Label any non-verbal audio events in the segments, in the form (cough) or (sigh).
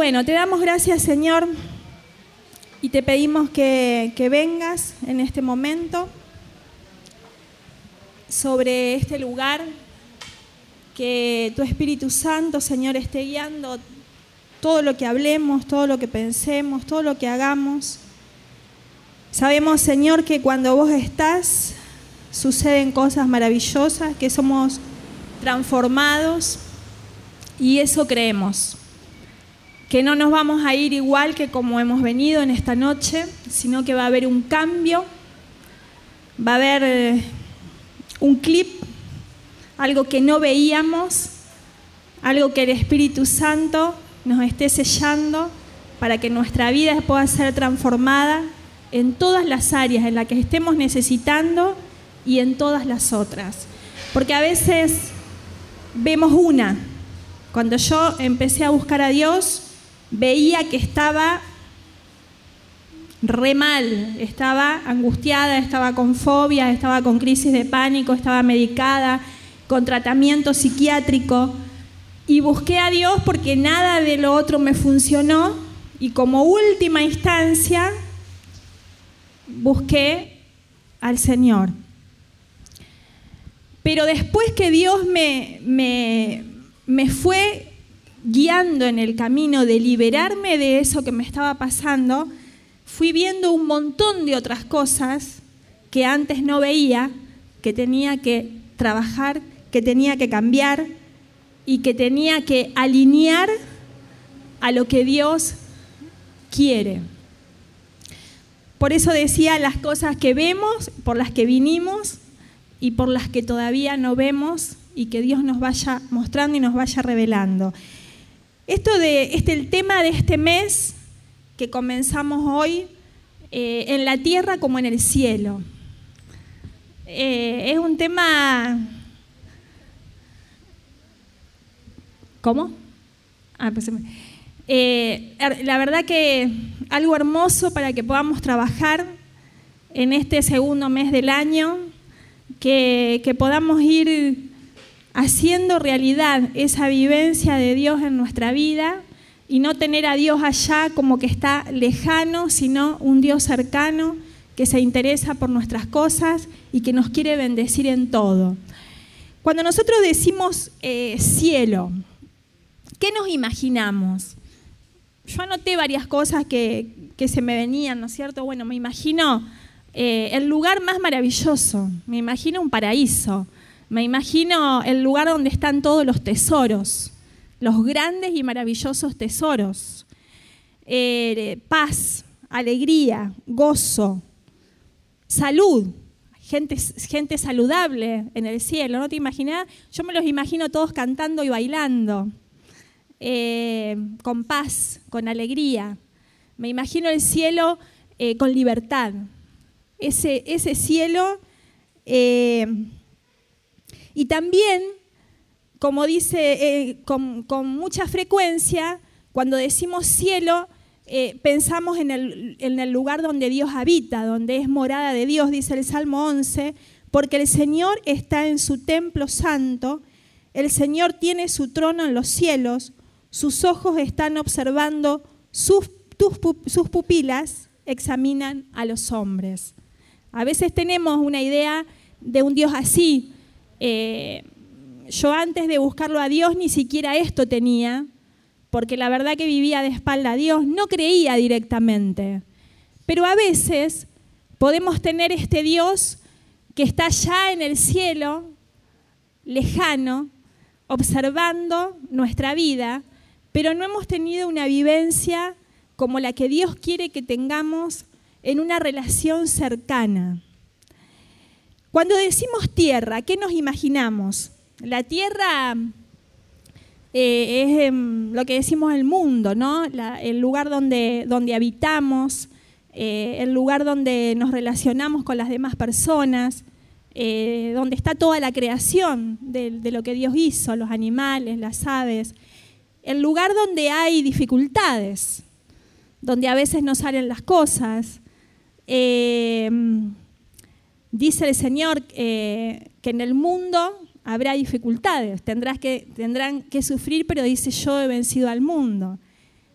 Bueno, te damos gracias Señor y te pedimos que, que vengas en este momento sobre este lugar, que tu Espíritu Santo, Señor, esté guiando todo lo que hablemos, todo lo que pensemos, todo lo que hagamos. Sabemos, Señor, que cuando vos estás, suceden cosas maravillosas, que somos transformados y eso creemos. Que no nos vamos a ir igual que como hemos venido en esta noche, sino que va a haber un cambio, va a haber eh, un clip, algo que no veíamos, algo que el Espíritu Santo nos esté sellando para que nuestra vida pueda ser transformada en todas las áreas en las que estemos necesitando y en todas las otras. Porque a veces vemos una. Cuando yo empecé a buscar a Dios, veía que estaba re mal, estaba angustiada, estaba con fobia, estaba con crisis de pánico, estaba medicada, con tratamiento psiquiátrico. Y busqué a Dios porque nada de lo otro me funcionó y como última instancia busqué al Señor. Pero después que Dios me, me, me fue guiando en el camino de liberarme de eso que me estaba pasando, fui viendo un montón de otras cosas que antes no veía, que tenía que trabajar, que tenía que cambiar y que tenía que alinear a lo que Dios quiere. Por eso decía las cosas que vemos, por las que vinimos y por las que todavía no vemos y que Dios nos vaya mostrando y nos vaya revelando. Esto de este el tema de este mes que comenzamos hoy eh, en la tierra como en el cielo. Eh, es un tema ¿Cómo? Ah, pues eh, la verdad que algo hermoso para que podamos trabajar en este segundo mes del año, que, que podamos ir haciendo realidad esa vivencia de Dios en nuestra vida y no tener a Dios allá como que está lejano, sino un Dios cercano que se interesa por nuestras cosas y que nos quiere bendecir en todo. Cuando nosotros decimos eh, cielo, ¿Qué nos imaginamos? Yo anoté varias cosas que, se me venían, ¿no es cierto? Bueno, me imagino eh, el lugar más maravilloso, me imagino un paraíso, me imagino el lugar donde están todos los tesoros, los grandes y maravillosos tesoros. Eh, paz, alegría, gozo, salud, gente, gente saludable en el cielo, ¿no te imaginas? Yo me los imagino todos cantando y bailando. Eh, con paz, con alegría. Me imagino el cielo eh, con libertad. Ese, ese cielo. Y también, como dice con, mucha frecuencia, cuando decimos cielo, pensamos en el, en el lugar donde Dios habita, donde es morada de Dios, dice el Salmo 11, porque el Señor está en su templo santo, el Señor tiene su trono en los cielos, sus ojos están observando, sus, pupilas examinan a los hombres. A veces tenemos una idea de un Dios así. Eh, yo antes de buscarlo a Dios ni siquiera esto tenía, porque la verdad que vivía de espalda a Dios, no creía directamente. Pero a veces podemos tener este Dios que está allá en el cielo, lejano, observando nuestra vida pero no hemos tenido una vivencia como la que Dios quiere que tengamos en una relación cercana. Cuando decimos tierra, ¿qué nos imaginamos? La tierra eh, es em, lo que decimos el mundo, ¿no? el lugar donde, donde habitamos, eh, el lugar donde nos relacionamos con las demás personas, eh, donde está toda la creación de lo que Dios hizo, los animales, las aves, el lugar donde hay dificultades, donde a veces no salen las cosas. Dice el Señor eh, que en el mundo habrá dificultades, tendrás que, tendrán que sufrir, pero dice yo he vencido al mundo.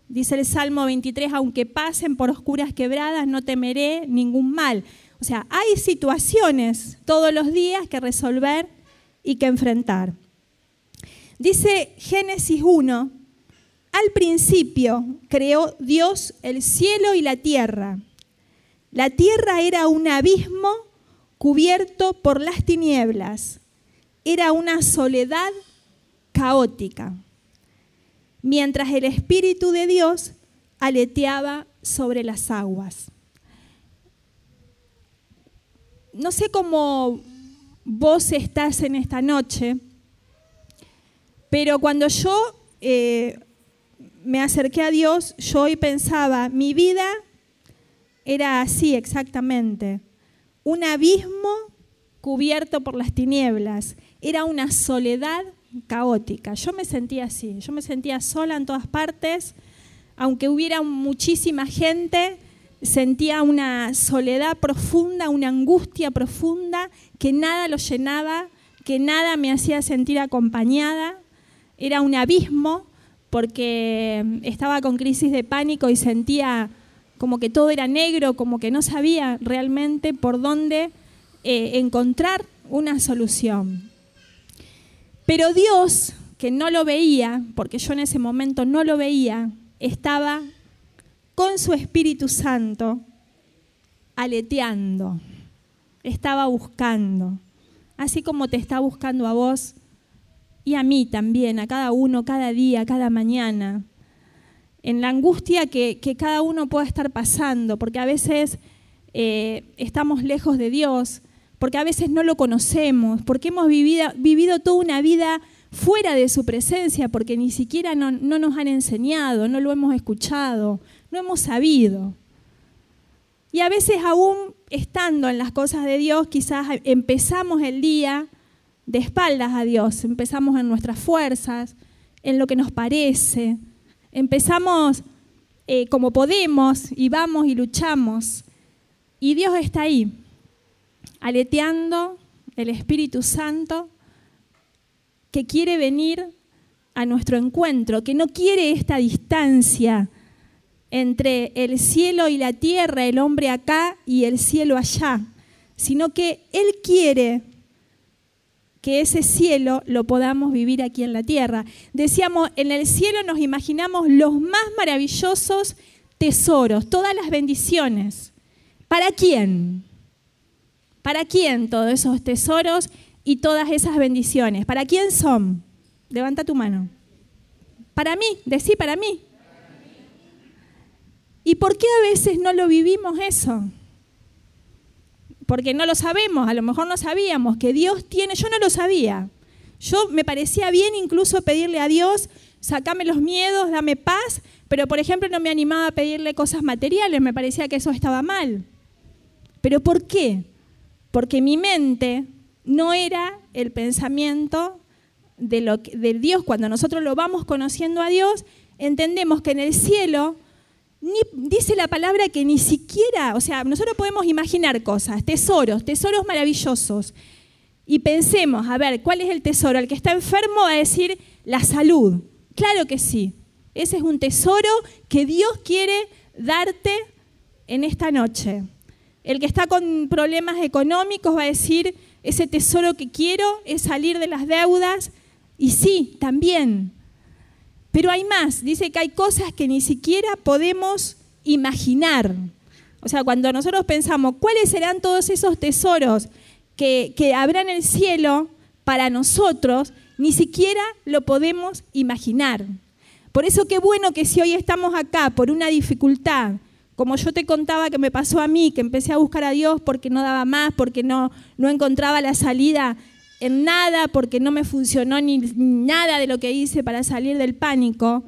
Dice el Salmo 23, aunque pasen por oscuras quebradas, no temeré ningún mal. O sea, hay situaciones todos los días que resolver y que enfrentar. Dice Génesis 1, al principio creó Dios el cielo y la tierra. La tierra era un abismo cubierto por las tinieblas. Era una soledad caótica. Mientras el Espíritu de Dios aleteaba sobre las aguas. No sé cómo vos estás en esta noche, pero cuando yo eh, me acerqué a Dios, yo hoy pensaba, mi vida era así exactamente, un abismo cubierto por las tinieblas, era una soledad caótica. Yo me sentía así, yo me sentía sola en todas partes, aunque hubiera muchísima gente, sentía una soledad profunda, una angustia profunda, que nada lo llenaba, que nada me hacía sentir acompañada. Era un abismo porque estaba con crisis de pánico y sentía como que todo era negro, como que no sabía realmente por dónde eh, encontrar una solución. Pero Dios, que no lo veía, porque yo en ese momento no lo veía, estaba con su Espíritu Santo aleteando, estaba buscando, así como te está buscando a vos y a mí también, a cada uno, cada día, cada mañana, en la angustia que, cada uno pueda estar pasando, porque a veces eh, estamos lejos de Dios, porque a veces no lo conocemos, porque hemos vivido, vivido toda una vida fuera de su presencia, porque ni siquiera no, nos han enseñado, no lo hemos escuchado, no hemos sabido. Y a veces aún estando en las cosas de Dios, quizás empezamos el día de espaldas a Dios, empezamos en nuestras fuerzas, en lo que nos parece, empezamos eh, como podemos y vamos y luchamos. Y Dios está ahí, aleteando el Espíritu Santo que quiere venir a nuestro encuentro, que no quiere esta distancia entre el cielo y la tierra, el hombre acá y el cielo allá, sino que Él quiere que ese cielo lo podamos vivir aquí en la tierra. Decíamos, en el cielo nos imaginamos los más maravillosos tesoros, todas las bendiciones. ¿Para quién? ¿Para quién todos esos tesoros y todas esas bendiciones? ¿Para quién son? Levanta tu mano. Para mí, decí para mí. ¿Y por qué a veces no lo vivimos eso? Porque no lo sabemos, a lo mejor no sabíamos que Dios tiene, yo no lo sabía. Yo me parecía bien incluso pedirle a Dios, sacame los miedos, dame paz, pero por ejemplo no me animaba a pedirle cosas materiales, me parecía que eso estaba mal. ¿Pero por qué? porque mi mente no era el pensamiento de, lo, Dios. Cuando nosotros lo vamos conociendo a Dios, entendemos que en el cielo dice la palabra que ni siquiera, o sea, nosotros podemos imaginar cosas, tesoros, tesoros maravillosos. Y pensemos, a ver, ¿cuál es el tesoro? El que está enfermo va a decir la salud. Claro que sí. Ese es un tesoro que Dios quiere darte en esta noche. El que está con problemas económicos va a decir, ese tesoro que quiero es salir de las deudas. Y sí, también. Pero hay más. Dice que hay cosas que ni siquiera podemos imaginar. O sea, cuando nosotros pensamos, ¿cuáles serán todos esos tesoros que, que habrá en el cielo para nosotros? Ni siquiera lo podemos imaginar. Por eso qué bueno que si hoy estamos acá por una dificultad, como yo te contaba que me pasó a mí, que empecé a buscar a Dios porque no daba más, porque no, no encontraba la salida en nada, porque no me funcionó ni nada de lo que hice para salir del pánico.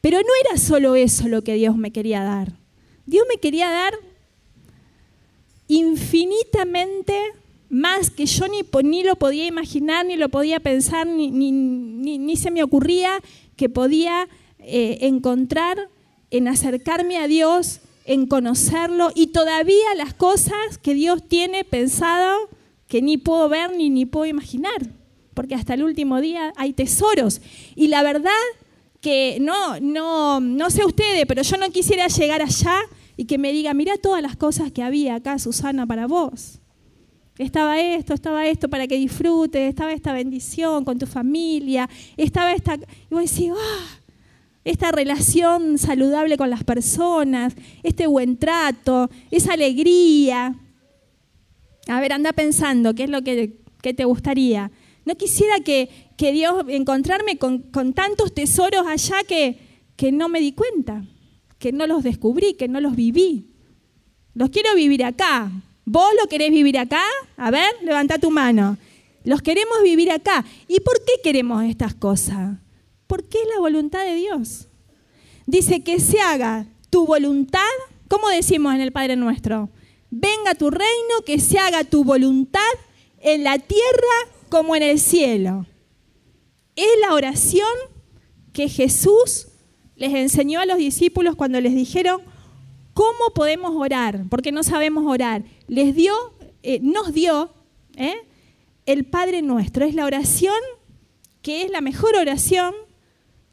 Pero no era solo eso lo que Dios me quería dar. Dios me quería dar infinitamente más que yo ni, ni lo podía imaginar, ni lo podía pensar, ni, ni, se me ocurría que podía eh, encontrar en acercarme a Dios en conocerlo y todavía las cosas que Dios tiene pensado que ni puedo ver ni, ni puedo imaginar, porque hasta el último día hay tesoros. Y la verdad que no, no, no sé ustedes, pero yo no quisiera llegar allá y que me diga, mira todas las cosas que había acá, Susana, para vos. Estaba esto, estaba esto para que disfrutes, estaba esta bendición con tu familia, estaba esta... Y vos decís, ah, esta relación saludable con las personas, este buen trato, esa alegría. A ver, anda pensando, ¿qué es lo que, te gustaría? No quisiera que, Dios encontrarme con, tantos tesoros allá que, que no me di cuenta, que no los descubrí, que no los viví. Los quiero vivir acá. ¿Vos lo querés vivir acá? A ver, levanta tu mano. Los queremos vivir acá. ¿Y por qué queremos estas cosas? Porque es la voluntad de Dios. Dice que se haga tu voluntad, ¿cómo decimos en el Padre nuestro? Venga tu reino, que se haga tu voluntad en la tierra como en el cielo. Es la oración que Jesús les enseñó a los discípulos cuando les dijeron, ¿cómo podemos orar? Porque no sabemos orar. Les dio, eh, nos dio ¿eh? el Padre nuestro. Es la oración que es la mejor oración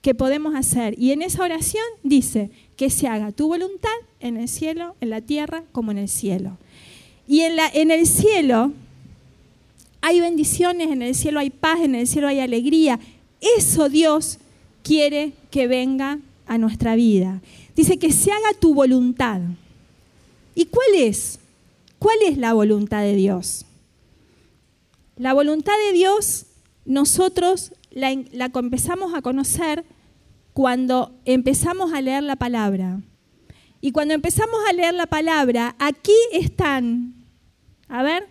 que podemos hacer. Y en esa oración dice que se haga tu voluntad en el cielo, en la tierra, como en el cielo. Y en, la, en el cielo hay bendiciones, en el cielo hay paz, en el cielo hay alegría. Eso Dios quiere que venga a nuestra vida. Dice que se haga tu voluntad. ¿Y cuál es? ¿Cuál es la voluntad de Dios? La voluntad de Dios nosotros la, la empezamos a conocer cuando empezamos a leer la palabra. Y cuando empezamos a leer la palabra, aquí están, a ver,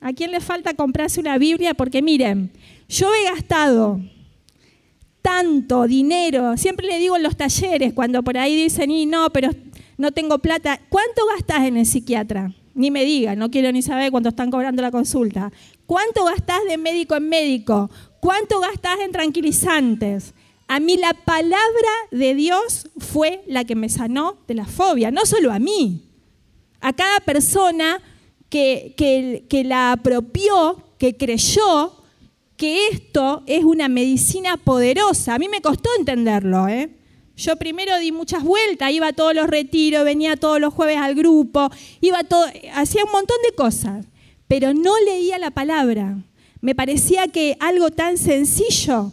¿a quién le falta comprarse una Biblia? Porque miren, yo he gastado tanto dinero, siempre le digo en los talleres, cuando por ahí dicen, y no, pero no tengo plata, ¿cuánto gastas en el psiquiatra? Ni me digan, no quiero ni saber cuánto están cobrando la consulta. ¿Cuánto gastás de médico en médico? ¿Cuánto gastás en tranquilizantes? A mí la palabra de Dios fue la que me sanó de la fobia, no solo a mí, a cada persona que, que, la apropió, que creyó que esto es una medicina poderosa. A mí me costó entenderlo. ¿eh? Yo primero di muchas vueltas, iba a todos los retiros, venía todos los jueves al grupo, iba todo, hacía un montón de cosas, pero no leía la palabra. Me parecía que algo tan sencillo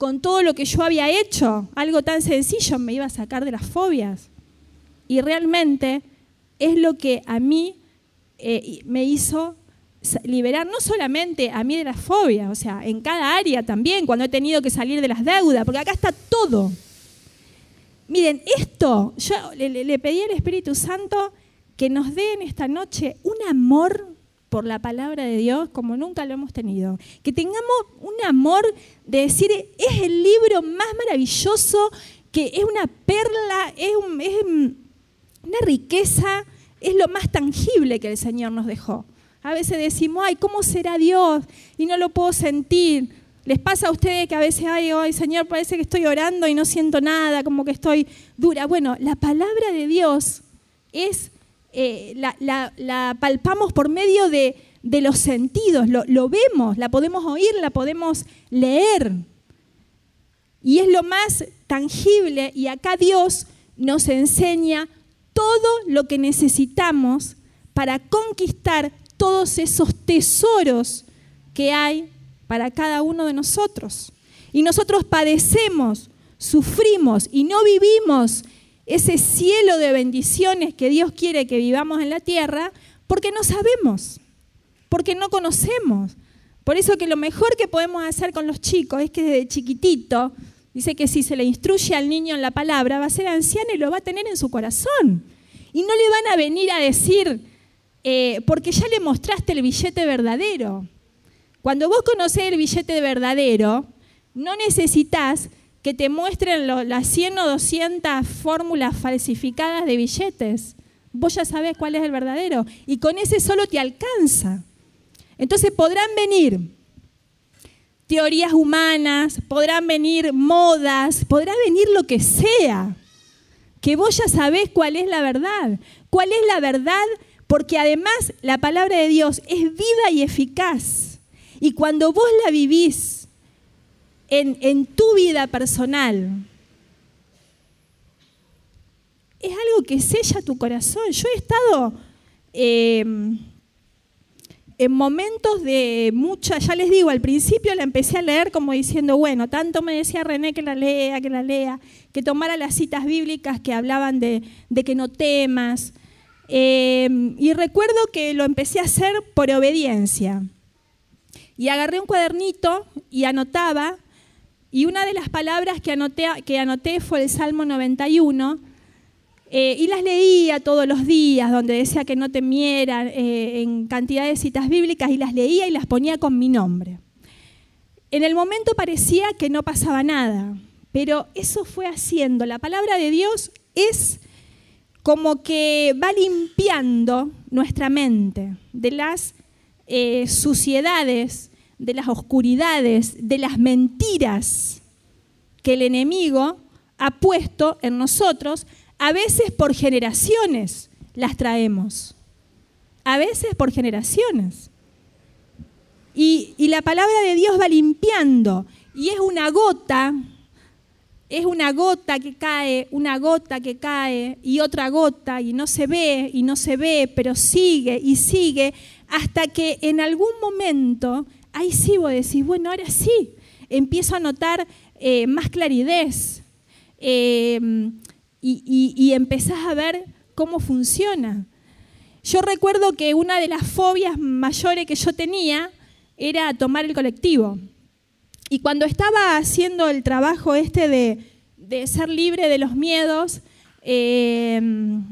con todo lo que yo había hecho, algo tan sencillo, me iba a sacar de las fobias. Y realmente es lo que a mí eh, me hizo liberar no solamente a mí de las fobias, o sea, en cada área también, cuando he tenido que salir de las deudas, porque acá está todo. Miren, esto, yo le, le pedí al Espíritu Santo que nos dé en esta noche un amor por la palabra de Dios como nunca lo hemos tenido. Que tengamos un amor de decir, es el libro más maravilloso, que es una perla, es, una riqueza, es lo más tangible que el Señor nos dejó. A veces decimos, ay, ¿cómo será Dios? Y no lo puedo sentir. ¿Les pasa a ustedes que a veces, ay, ay, Señor, parece que estoy orando y no siento nada, como que estoy dura? Bueno, la palabra de Dios es eh, la, palpamos por medio de, los sentidos, lo, vemos, la podemos oír, la podemos leer. Y es lo más tangible y acá Dios nos enseña todo lo que necesitamos para conquistar todos esos tesoros que hay para cada uno de nosotros. Y nosotros padecemos, sufrimos y no vivimos ese cielo de bendiciones que Dios quiere que vivamos en la tierra, porque no sabemos, porque no conocemos. Por eso que lo mejor que podemos hacer con los chicos es que desde chiquitito, dice que si se le instruye al niño en la palabra, va a ser anciano y lo va a tener en su corazón. Y no le van a venir a decir, eh, porque ya le mostraste el billete verdadero. Cuando vos conocés el billete verdadero, no necesitas que te muestren las 100 o 200 fórmulas falsificadas de billetes. Vos ya sabés cuál es el verdadero. Y con ese solo te alcanza. Entonces podrán venir teorías humanas, podrán venir modas, podrá venir lo que sea. Que vos ya sabés cuál es la verdad. ¿Cuál es la verdad? Porque además la palabra de Dios es viva y eficaz. Y cuando vos la vivís, en, en tu vida personal. Es algo que sella tu corazón. Yo he estado em, en momentos de mucha, ya les digo, al principio la empecé a leer como diciendo, bueno, tanto me decía René que la lea, que la lea, que tomara las citas bíblicas que hablaban de, de que no temas. Em, y recuerdo que lo empecé a hacer por obediencia. Y agarré un cuadernito y anotaba y una de las palabras que anoté, fue el Salmo 91, eh, y las leía todos los días, donde decía que no temiera eh, en cantidad de citas bíblicas, y las leía y las ponía con mi nombre. En el momento parecía que no pasaba nada, pero eso fue haciendo. La palabra de Dios es como que va limpiando nuestra mente de las eh, suciedades de las oscuridades, de las mentiras que el enemigo ha puesto en nosotros, a veces por generaciones las traemos, a veces por generaciones. Y, la palabra de Dios va limpiando y es una gota, es una gota que cae, una gota que cae y otra gota y no se ve y no se ve, pero sigue y sigue hasta que en algún momento ahí sí vos decís, bueno, ahora sí, empiezo a notar eh, más claridad em, y, y, empezás a ver cómo funciona. Yo recuerdo que una de las fobias mayores que yo tenía era tomar el colectivo. Y cuando estaba haciendo el trabajo este de, ser libre de los miedos, em,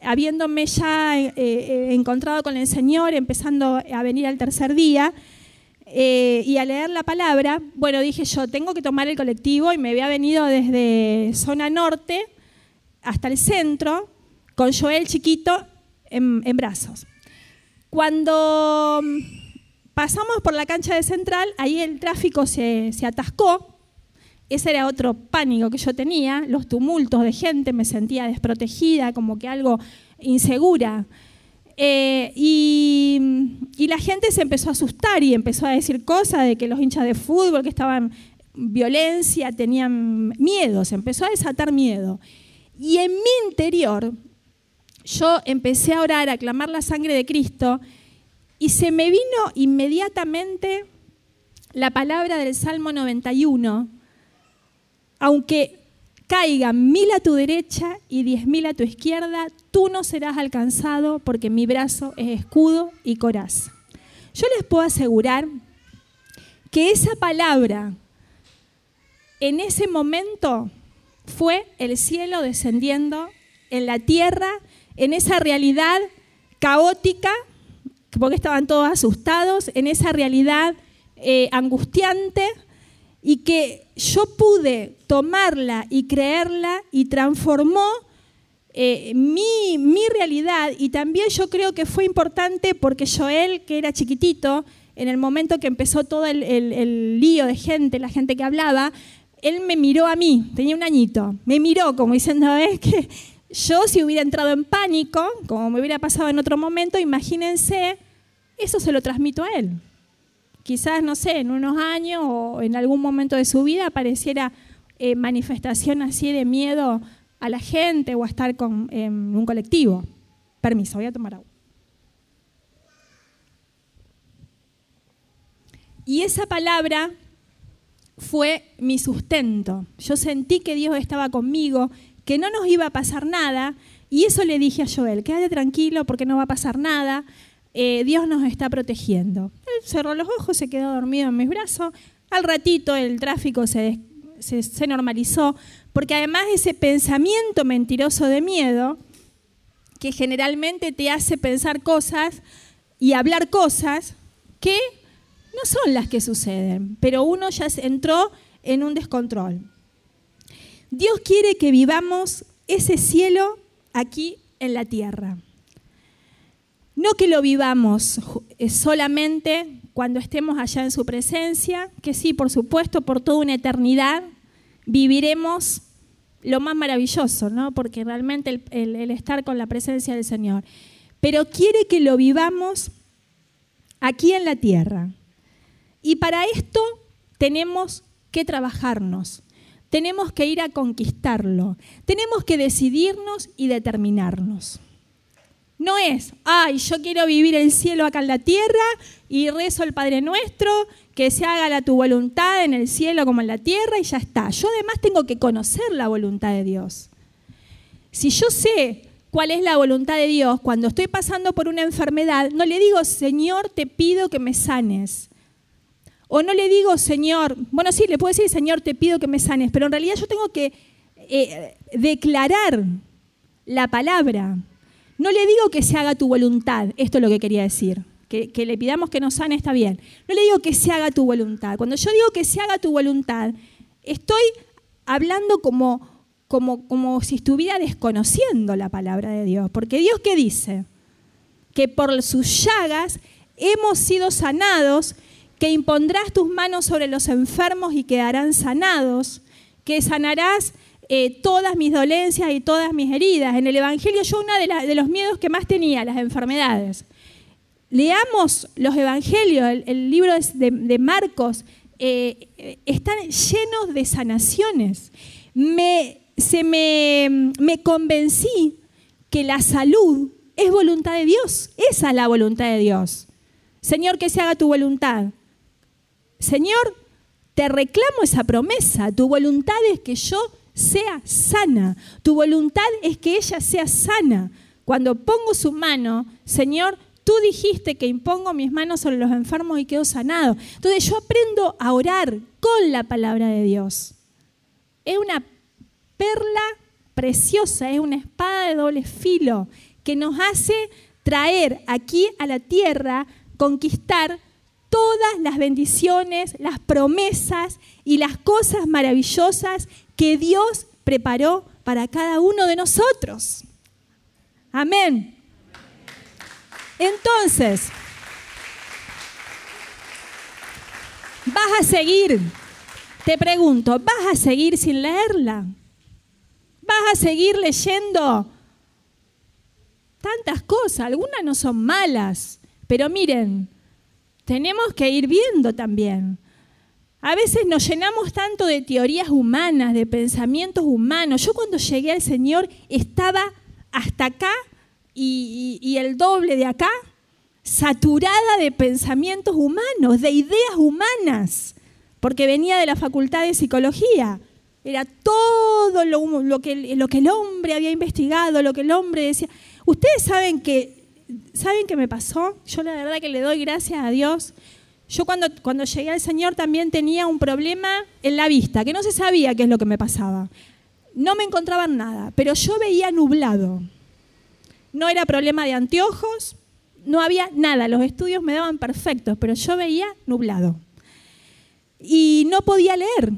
habiéndome ya eh, eh, encontrado con el Señor, empezando a venir al tercer día, eh, y a leer la palabra, bueno, dije yo, tengo que tomar el colectivo y me había venido desde zona norte hasta el centro con Joel chiquito en, brazos. Cuando mm, pasamos por la cancha de central, ahí el tráfico se, se atascó. Ese era otro pánico que yo tenía, los tumultos de gente, me sentía desprotegida, como que algo insegura. Eh, y, la gente se empezó a asustar y empezó a decir cosas de que los hinchas de fútbol que estaban violencia, tenían miedo, se empezó a desatar miedo. Y en mi interior yo empecé a orar, a clamar la sangre de Cristo y se me vino inmediatamente la palabra del Salmo 91, aunque caigan mil a tu derecha y diez mil a tu izquierda, tú no serás alcanzado porque mi brazo es escudo y coraza. Yo les puedo asegurar que esa palabra en ese momento fue el cielo descendiendo en la tierra, en esa realidad caótica, porque estaban todos asustados, en esa realidad eh, angustiante, y que yo pude tomarla y creerla y transformó eh, mi, realidad. Y también yo creo que fue importante porque Joel, que era chiquitito, en el momento que empezó todo el, lío de gente, la gente que hablaba, él me miró a mí, tenía un añito, me miró como diciendo, es que yo si hubiera entrado en pánico, como me hubiera pasado en otro momento, imagínense, eso se lo transmito a él quizás, no sé, en unos años o en algún momento de su vida apareciera eh, manifestación así de miedo a la gente o a estar con, un colectivo. Permiso, voy a tomar agua. Y esa palabra fue mi sustento. Yo sentí que Dios estaba conmigo, que no nos iba a pasar nada, y eso le dije a Joel, quédate tranquilo porque no va a pasar nada, eh, Dios nos está protegiendo. Cerró los ojos, se quedó dormido en mis brazos. Al ratito el tráfico se, se, normalizó, porque además ese pensamiento mentiroso de miedo, que generalmente te hace pensar cosas y hablar cosas que no son las que suceden, pero uno ya entró en un descontrol. Dios quiere que vivamos ese cielo aquí en la tierra. No que lo vivamos eh, solamente cuando estemos allá en su presencia, que sí, por supuesto, por toda una eternidad viviremos lo más maravilloso, ¿no? porque realmente el, estar con la presencia del Señor. Pero quiere que lo vivamos aquí en la tierra. Y para esto tenemos que trabajarnos. tenemos que ir a conquistarlo. Tenemos que decidirnos y determinarnos. No es, ay, yo quiero vivir el cielo acá en la tierra y rezo el Padre Nuestro, que se haga la tu voluntad en el cielo como en la tierra y ya está. Yo además tengo que conocer la voluntad de Dios. Si yo sé cuál es la voluntad de Dios cuando estoy pasando por una enfermedad, no le digo, Señor, te pido que me sanes. O no le digo, Señor, bueno, sí, le puedo decir, Señor, te pido que me sanes, pero en realidad yo tengo que eh, declarar la palabra. No le digo que se haga tu voluntad, esto es lo que quería decir. Que, le pidamos que nos sane está bien. No le digo que se haga tu voluntad. Cuando yo digo que se haga tu voluntad, estoy hablando como, como, como si estuviera desconociendo la palabra de Dios. Porque Dios qué dice? Que por sus llagas hemos sido sanados, que impondrás tus manos sobre los enfermos y quedarán sanados, que sanarás eh, todas mis dolencias y todas mis heridas. En el Evangelio yo uno de, los miedos que más tenía, las enfermedades. Leamos los Evangelios, el, libro de, Marcos, eh, están llenos de sanaciones. Me, se me, me convencí que la salud es voluntad de Dios. Esa es la voluntad de Dios. Señor, que se haga tu voluntad. Señor, te reclamo esa promesa. Tu voluntad es que yo sea sana. Tu voluntad es que ella sea sana. Cuando pongo su mano, Señor, tú dijiste que impongo mis manos sobre los enfermos y quedo sanado. Entonces yo aprendo a orar con la palabra de Dios. Es una perla preciosa, es una espada de doble filo que nos hace traer aquí a la tierra, conquistar todas las bendiciones, las promesas y las cosas maravillosas que Dios preparó para cada uno de nosotros. Amén. Entonces, vas a seguir, te pregunto, ¿vas a seguir sin leerla? ¿Vas a seguir leyendo tantas cosas? Algunas no son malas, pero miren, tenemos que ir viendo también. A veces nos llenamos tanto de teorías humanas, de pensamientos humanos. Yo cuando llegué al Señor estaba hasta acá y, el doble de acá, saturada de pensamientos humanos, de ideas humanas, porque venía de la facultad de psicología. Era todo lo, que, lo que el hombre había investigado, lo que el hombre decía. Ustedes saben que, ¿saben qué me pasó? Yo la verdad que le doy gracias a Dios yo cuando, cuando llegué al Señor también tenía un problema en la vista, que no se sabía qué es lo que me pasaba. No me encontraban nada, pero yo veía nublado. No era problema de anteojos, no había nada, los estudios me daban perfectos, pero yo veía nublado. Y no podía leer.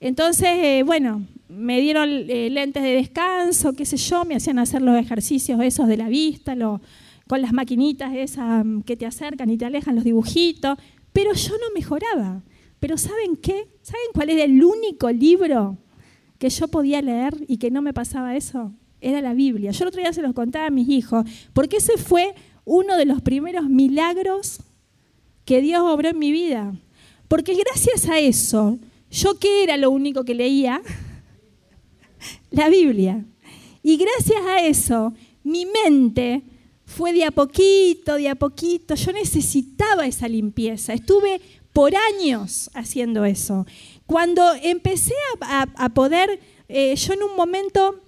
Entonces, eh, bueno, me dieron eh, lentes de descanso, qué sé yo, me hacían hacer los ejercicios esos de la vista, lo, con las maquinitas esas mm, que te acercan y te alejan los dibujitos, pero yo no mejoraba. Pero ¿saben qué? ¿Saben cuál era el único libro que yo podía leer y que no me pasaba eso? Era la Biblia. Yo el otro día se los contaba a mis hijos, porque ese fue uno de los primeros milagros que Dios obró en mi vida. Porque gracias a eso, yo qué era lo único que leía? (laughs) la Biblia. Y gracias a eso, mi mente fue de a poquito, de a poquito. Yo necesitaba esa limpieza. Estuve por años haciendo eso. Cuando empecé a, poder, eh, yo en un momento,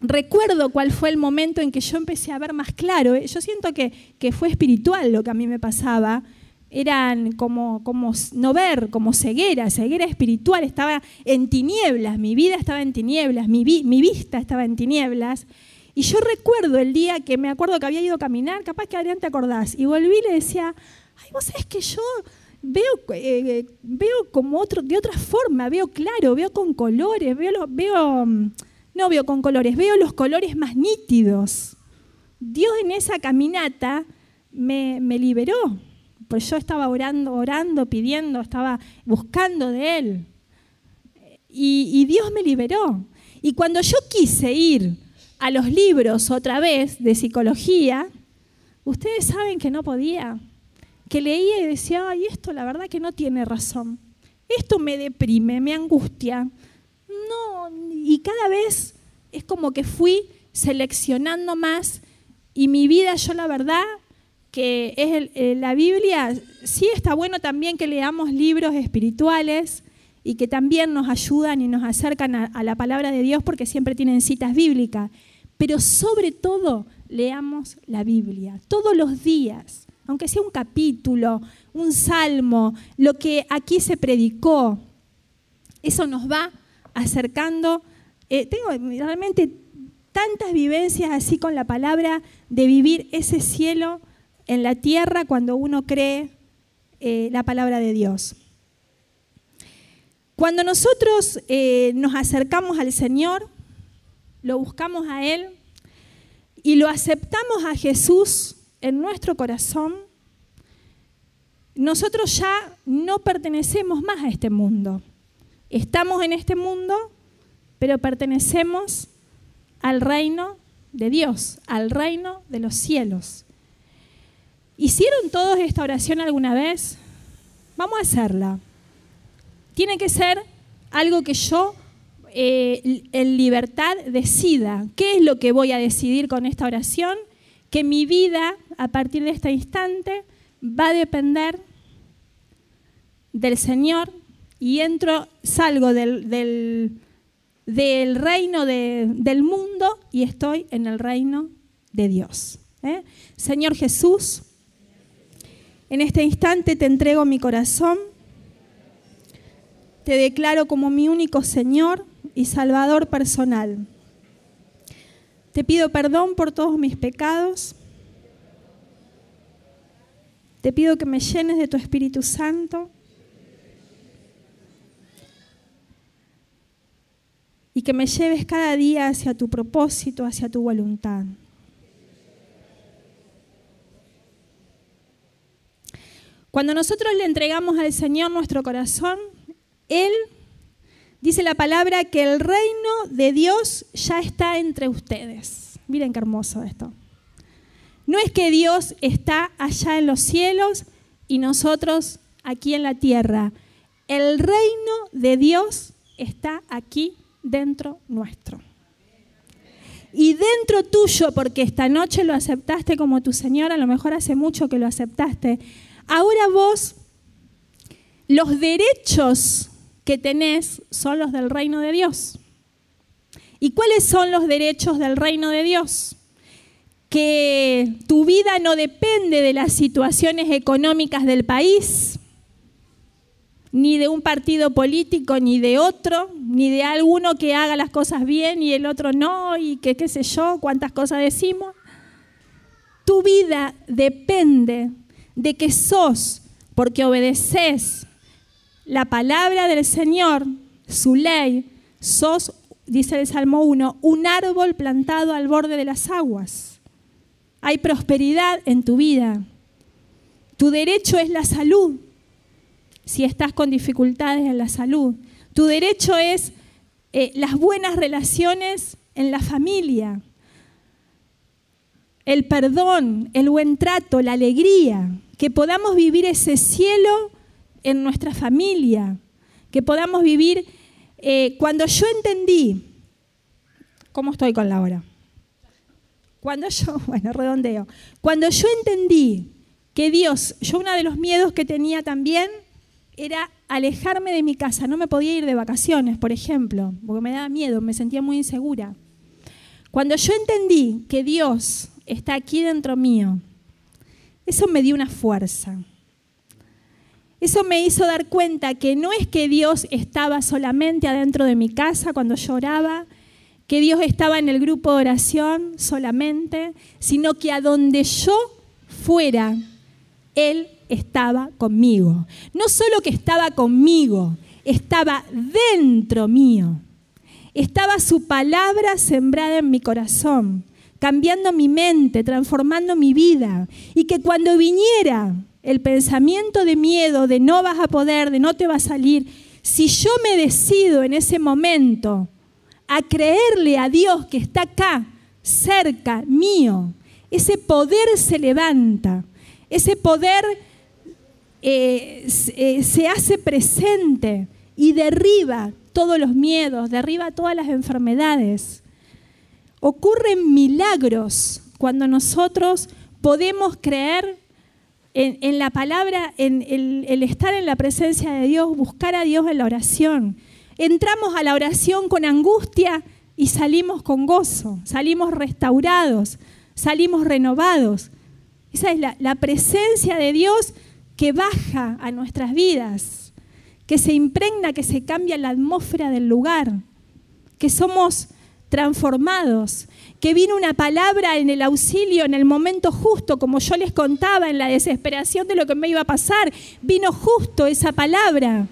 recuerdo cuál fue el momento en que yo empecé a ver más claro. Yo siento que, que fue espiritual lo que a mí me pasaba. Eran como, como no ver, como ceguera, ceguera espiritual. Estaba en tinieblas, mi vida estaba en tinieblas, mi, mi vista estaba en tinieblas. Y yo recuerdo el día que me acuerdo que había ido a caminar, capaz que Adrián te acordás, y volví y le decía, ay, vos sabés que yo veo, eh, veo como otro, de otra forma, veo claro, veo con colores, veo, veo, no veo con colores, veo los colores más nítidos. Dios en esa caminata me, liberó, pues yo estaba orando, orando, pidiendo, estaba buscando de Él. Y Dios me liberó. Y cuando yo quise ir a los libros otra vez de psicología, ustedes saben que no podía, que leía y decía, ay, esto la verdad que no tiene razón. esto me deprime, me angustia. No, y cada vez es como que fui seleccionando más y mi vida, yo la verdad, que es eh, la Biblia, sí está bueno también que leamos libros espirituales y que también nos ayudan y nos acercan a, la palabra de Dios porque siempre tienen citas bíblicas, pero sobre todo leamos la Biblia todos los días, aunque sea un capítulo, un salmo, lo que aquí se predicó, eso nos va acercando. Eh, tengo realmente tantas vivencias así con la palabra de vivir ese cielo en la tierra cuando uno cree eh, la palabra de Dios. Cuando nosotros eh, nos acercamos al Señor, lo buscamos a Él y lo aceptamos a Jesús en nuestro corazón, nosotros ya no pertenecemos más a este mundo. Estamos en este mundo, pero pertenecemos al reino de Dios, al reino de los cielos. ¿Hicieron todos esta oración alguna vez? Vamos a hacerla. Tiene que ser algo que yo eh, en libertad decida. ¿Qué es lo que voy a decidir con esta oración? Que mi vida a partir de este instante va a depender del Señor y entro, salgo del, del, reino del mundo y estoy en el reino de Dios. ¿eh? Señor Jesús, en este instante te entrego mi corazón, te declaro como mi único Señor y Salvador personal. Te pido perdón por todos mis pecados. Te pido que me llenes de tu Espíritu Santo. Y que me lleves cada día hacia tu propósito, hacia tu voluntad. Cuando nosotros le entregamos al Señor nuestro corazón, Él dice la palabra que el reino de Dios ya está entre ustedes. Miren qué hermoso esto. No es que Dios está allá en los cielos y nosotros aquí en la tierra. El reino de Dios está aquí dentro nuestro. Y dentro tuyo, porque esta noche lo aceptaste como tu Señor, a lo mejor hace mucho que lo aceptaste, Ahora vos, los derechos que tenés son los del reino de Dios. ¿Y cuáles son los derechos del reino de Dios? Que tu vida no depende de las situaciones económicas del país, ni de un partido político, ni de otro, ni de alguno que haga las cosas bien y el otro no, y que qué sé yo, cuántas cosas decimos. Tu vida depende de que sos, porque obedeces la palabra del Señor, su ley, sos, dice el Salmo 1, un árbol plantado al borde de las aguas. Hay prosperidad en tu vida. Tu derecho es la salud, si estás con dificultades en la salud. Tu derecho es eh, las buenas relaciones en la familia, el perdón, el buen trato, la alegría que podamos vivir ese cielo en nuestra familia, que podamos vivir, eh, cuando yo entendí, ¿cómo estoy con la hora? Cuando yo, (laughs) bueno, redondeo, cuando yo entendí que Dios, yo uno de los miedos que tenía también era alejarme de mi casa, no me podía ir de vacaciones, por ejemplo, porque me daba miedo, me sentía muy insegura. Cuando yo entendí que Dios está aquí dentro mío, eso me dio una fuerza. Eso me hizo dar cuenta que no es que Dios estaba solamente adentro de mi casa cuando lloraba, que Dios estaba en el grupo de oración solamente, sino que a donde yo fuera, Él estaba conmigo. No solo que estaba conmigo, estaba dentro mío. Estaba su palabra sembrada en mi corazón cambiando mi mente, transformando mi vida. Y que cuando viniera el pensamiento de miedo, de no vas a poder, de no te va a salir, si yo me decido en ese momento a creerle a Dios que está acá, cerca mío, ese poder se levanta, ese poder eh, eh, se hace presente y derriba todos los miedos, derriba todas las enfermedades. Ocurren milagros cuando nosotros podemos creer en, la palabra, en el, estar en la presencia de Dios, buscar a Dios en la oración. Entramos a la oración con angustia y salimos con gozo, salimos restaurados, salimos renovados. Esa es la presencia de Dios que baja a nuestras vidas, que se impregna, que se cambia la atmósfera del lugar, que somos transformados, que vino una palabra en el auxilio en el momento justo, como yo les contaba, en la desesperación de lo que me iba a pasar, vino justo esa palabra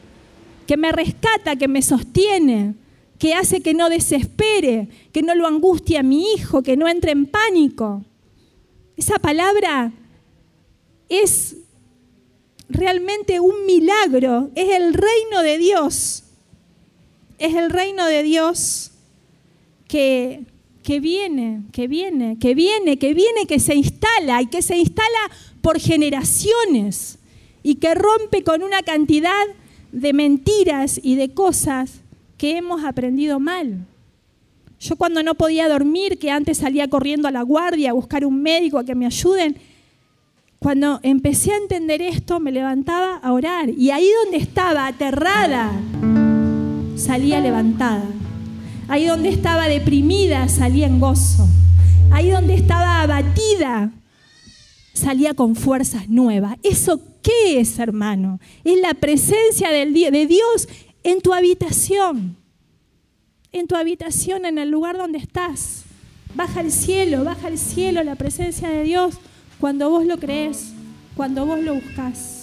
que me rescata, que me sostiene, que hace que no desespere, que no lo angustie a mi hijo, que no entre en pánico. Esa palabra es realmente un milagro, es el reino de Dios, es el reino de Dios que, viene, que viene, que viene, que viene, que se instala y que se instala por generaciones y que rompe con una cantidad de mentiras y de cosas que hemos aprendido mal. Yo cuando no podía dormir, que antes salía corriendo a la guardia a buscar un médico a que me ayuden, cuando empecé a entender esto, me levantaba a orar. Y ahí donde estaba aterrada, salía levantada. Ahí donde estaba deprimida, salía en gozo. Ahí donde estaba abatida, salía con fuerzas nuevas. ¿Eso qué es, hermano? Es la presencia de Dios en tu habitación. En tu habitación, en el lugar donde estás. Baja al cielo, baja al cielo la presencia de Dios cuando vos lo crees, cuando vos lo buscas.